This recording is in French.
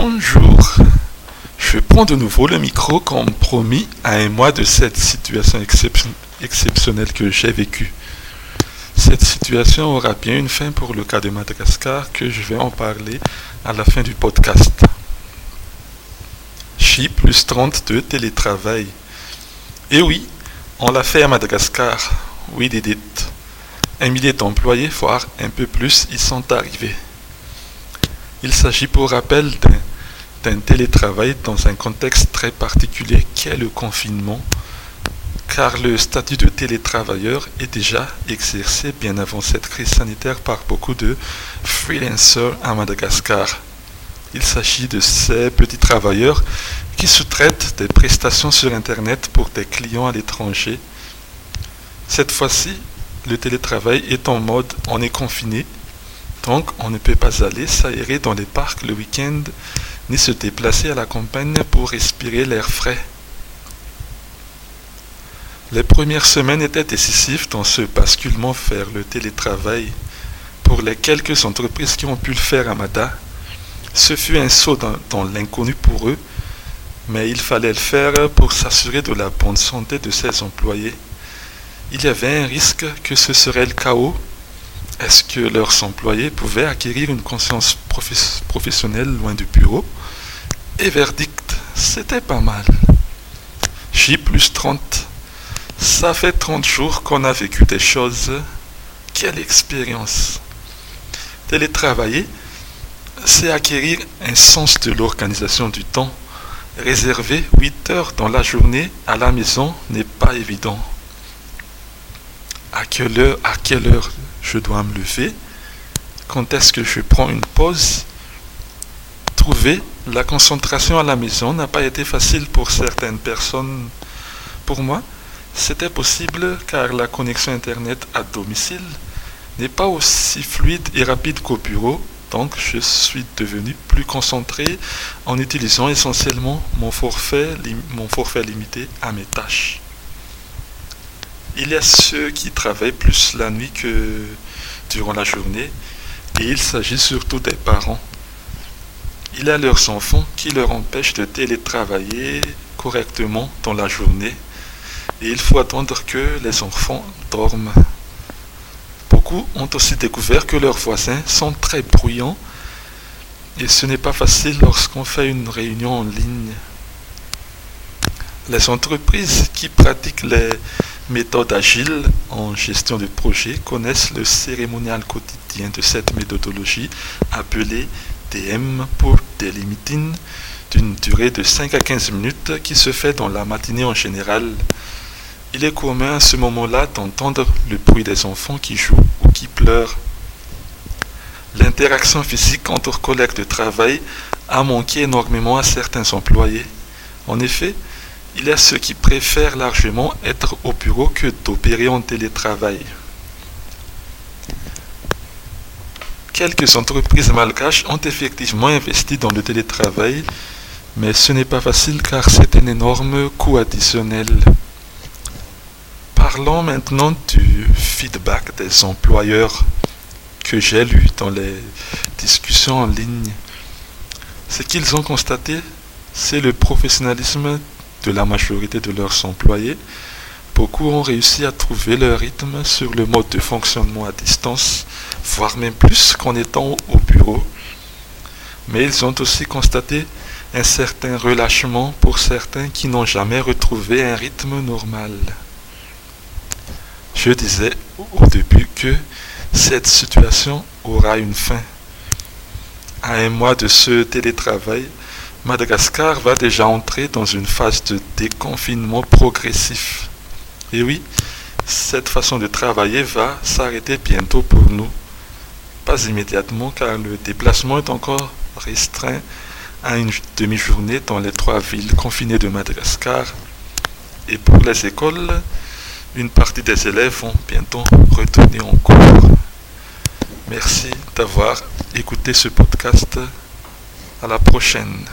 Bonjour. Je prends de nouveau le micro comme promis à un mois de cette situation exceptionnelle que j'ai vécue. Cette situation aura bien une fin pour le cas de Madagascar que je vais en parler à la fin du podcast. Chi plus 32 télétravail. Et oui, on l'a fait à Madagascar. Oui, did Un millier d'employés, voire un peu plus, y sont arrivés. Il s'agit pour rappel d'un télétravail dans un contexte très particulier qu'est le confinement, car le statut de télétravailleur est déjà exercé bien avant cette crise sanitaire par beaucoup de freelancers à Madagascar. Il s'agit de ces petits travailleurs qui sous-traitent des prestations sur Internet pour des clients à l'étranger. Cette fois-ci, le télétravail est en mode on est confiné donc, on ne peut pas aller s'aérer dans les parcs le week-end, ni se déplacer à la campagne pour respirer l'air frais. Les premières semaines étaient décisives dans ce basculement vers le télétravail. Pour les quelques entreprises qui ont pu le faire à Mada, ce fut un saut dans, dans l'inconnu pour eux, mais il fallait le faire pour s'assurer de la bonne santé de ses employés. Il y avait un risque que ce serait le chaos est-ce que leurs employés pouvaient acquérir une conscience professionnelle loin du bureau? Et verdict, c'était pas mal. J plus 30. Ça fait 30 jours qu'on a vécu des choses. Quelle expérience. Télétravailler, c'est acquérir un sens de l'organisation du temps. Réserver 8 heures dans la journée à la maison n'est pas évident. À quelle heure, à quelle heure? Je dois me lever, quand est-ce que je prends une pause? Trouver la concentration à la maison n'a pas été facile pour certaines personnes. Pour moi, c'était possible car la connexion Internet à domicile n'est pas aussi fluide et rapide qu'au bureau, donc je suis devenu plus concentré en utilisant essentiellement mon forfait, limité à mes tâches. Il y a ceux qui travaillent plus la nuit que durant la journée, et il s'agit surtout des parents. Il y a leurs enfants qui leur empêchent de télétravailler correctement dans la journée, et il faut attendre que les enfants dorment. Beaucoup ont aussi découvert que leurs voisins sont très bruyants, et ce n'est pas facile lorsqu'on fait une réunion en ligne. Les entreprises qui pratiquent les méthode agile en gestion de projet connaissent le cérémonial quotidien de cette méthodologie appelée DM pour Daily Meeting d'une durée de 5 à 15 minutes qui se fait dans la matinée en général. Il est commun à ce moment-là d'entendre le bruit des enfants qui jouent ou qui pleurent. L'interaction physique entre collègues de travail a manqué énormément à certains employés. En effet, il y a ceux qui préfèrent largement être au bureau que d'opérer en télétravail. Quelques entreprises malgaches ont effectivement investi dans le télétravail, mais ce n'est pas facile car c'est un énorme coût additionnel. Parlons maintenant du feedback des employeurs que j'ai lu dans les discussions en ligne. Ce qu'ils ont constaté, c'est le professionnalisme de la majorité de leurs employés, beaucoup ont réussi à trouver leur rythme sur le mode de fonctionnement à distance, voire même plus qu'en étant au bureau. Mais ils ont aussi constaté un certain relâchement pour certains qui n'ont jamais retrouvé un rythme normal. Je disais au début que cette situation aura une fin. À un mois de ce télétravail, Madagascar va déjà entrer dans une phase de déconfinement progressif. Et oui, cette façon de travailler va s'arrêter bientôt pour nous. Pas immédiatement car le déplacement est encore restreint à une demi-journée dans les trois villes confinées de Madagascar. Et pour les écoles, une partie des élèves vont bientôt retourner en cours. Merci d'avoir écouté ce podcast. À la prochaine.